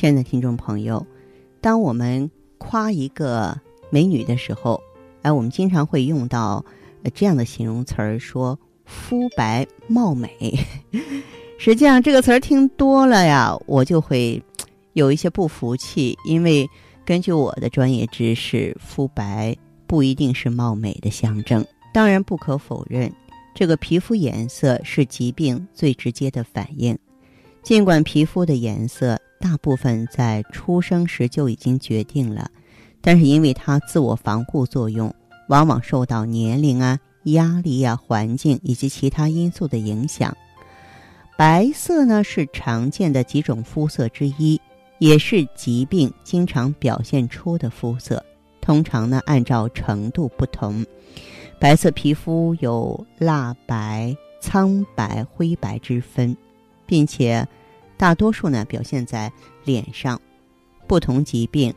亲爱的听众朋友，当我们夸一个美女的时候，哎，我们经常会用到这样的形容词儿，说肤白貌美。实际上，这个词儿听多了呀，我就会有一些不服气，因为根据我的专业知识，肤白不一定是貌美的象征。当然，不可否认，这个皮肤颜色是疾病最直接的反应。尽管皮肤的颜色，大部分在出生时就已经决定了，但是因为它自我防护作用，往往受到年龄啊、压力啊、环境以及其他因素的影响。白色呢是常见的几种肤色之一，也是疾病经常表现出的肤色。通常呢按照程度不同，白色皮肤有蜡白、苍白、灰白之分，并且。大多数呢表现在脸上，不同疾病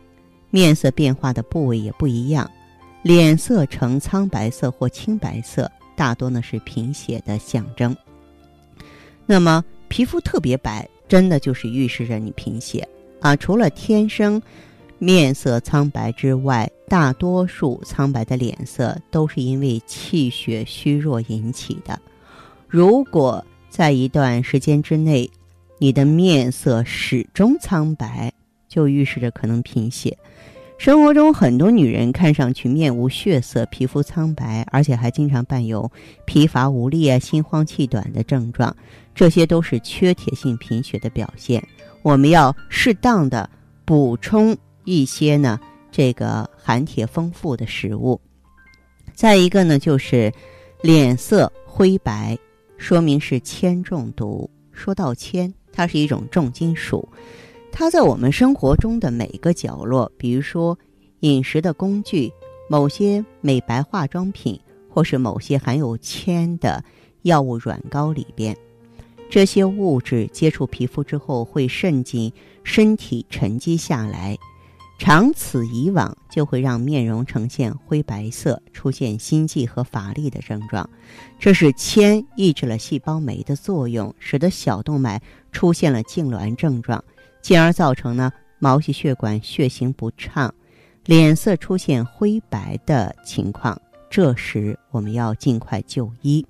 面色变化的部位也不一样。脸色呈苍白色或青白色，大多呢是贫血的象征。那么皮肤特别白，真的就是预示着你贫血啊！除了天生面色苍白之外，大多数苍白的脸色都是因为气血虚弱引起的。如果在一段时间之内，你的面色始终苍白，就预示着可能贫血。生活中很多女人看上去面无血色，皮肤苍白，而且还经常伴有疲乏无力啊、心慌气短的症状，这些都是缺铁性贫血的表现。我们要适当的补充一些呢，这个含铁丰富的食物。再一个呢，就是脸色灰白，说明是铅中毒。说到铅。它是一种重金属，它在我们生活中的每个角落，比如说饮食的工具、某些美白化妆品，或是某些含有铅的药物软膏里边，这些物质接触皮肤之后会渗进身体沉积下来。长此以往，就会让面容呈现灰白色，出现心悸和乏力的症状。这是铅抑制了细胞酶的作用，使得小动脉出现了痉挛症状，进而造成呢毛细血管血行不畅，脸色出现灰白的情况。这时我们要尽快就医。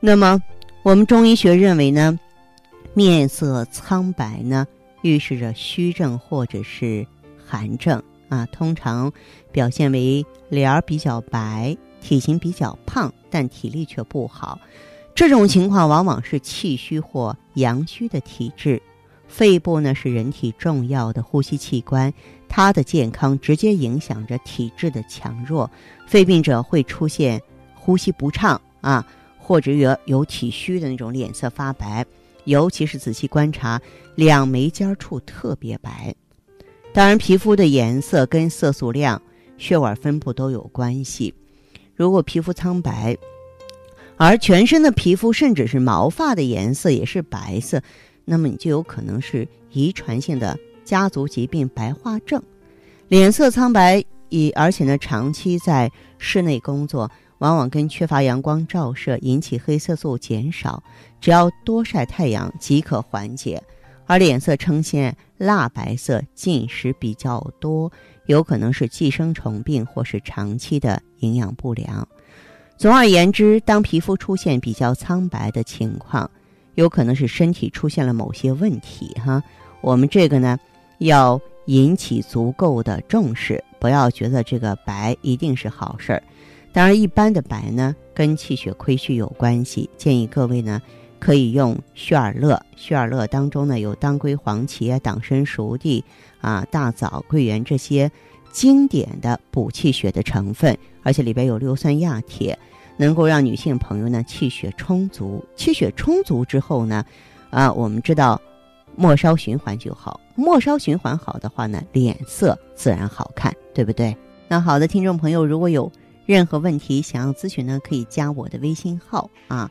那么，我们中医学认为呢，面色苍白呢，预示着虚症或者是。寒症啊，通常表现为脸儿比较白，体型比较胖，但体力却不好。这种情况往往是气虚或阳虚的体质。肺部呢是人体重要的呼吸器官，它的健康直接影响着体质的强弱。肺病者会出现呼吸不畅啊，或者有有体虚的那种脸色发白，尤其是仔细观察，两眉尖处特别白。当然，皮肤的颜色跟色素量、血管分布都有关系。如果皮肤苍白，而全身的皮肤甚至是毛发的颜色也是白色，那么你就有可能是遗传性的家族疾病——白化症。脸色苍白，以而且呢，长期在室内工作，往往跟缺乏阳光照射引起黑色素减少。只要多晒太阳即可缓解。而脸色呈现蜡白色，进食比较多，有可能是寄生虫病或是长期的营养不良。总而言之，当皮肤出现比较苍白的情况，有可能是身体出现了某些问题。哈，我们这个呢，要引起足够的重视，不要觉得这个白一定是好事儿。当然，一般的白呢，跟气血亏虚有关系，建议各位呢。可以用血尔乐，血尔乐当中呢有当归、黄芪、党参、熟地啊、大枣、桂圆这些经典的补气血的成分，而且里边有硫酸亚铁，能够让女性朋友呢气血充足。气血充足之后呢，啊，我们知道末梢循环就好。末梢循环好的话呢，脸色自然好看，对不对？那好的，听众朋友，如果有任何问题想要咨询呢，可以加我的微信号啊，